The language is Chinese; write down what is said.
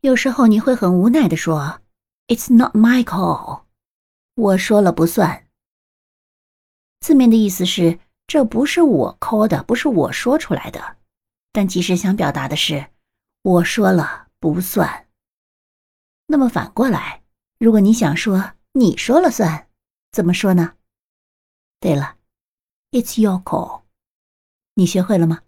有时候你会很无奈的说 it's not my call 我说了不算。字面的意思是这不是我 call 的不是我说出来的。但其实想表达的是我说了不算。那么反过来如果你想说你说了算怎么说呢？对了 it's your call 你学会了吗？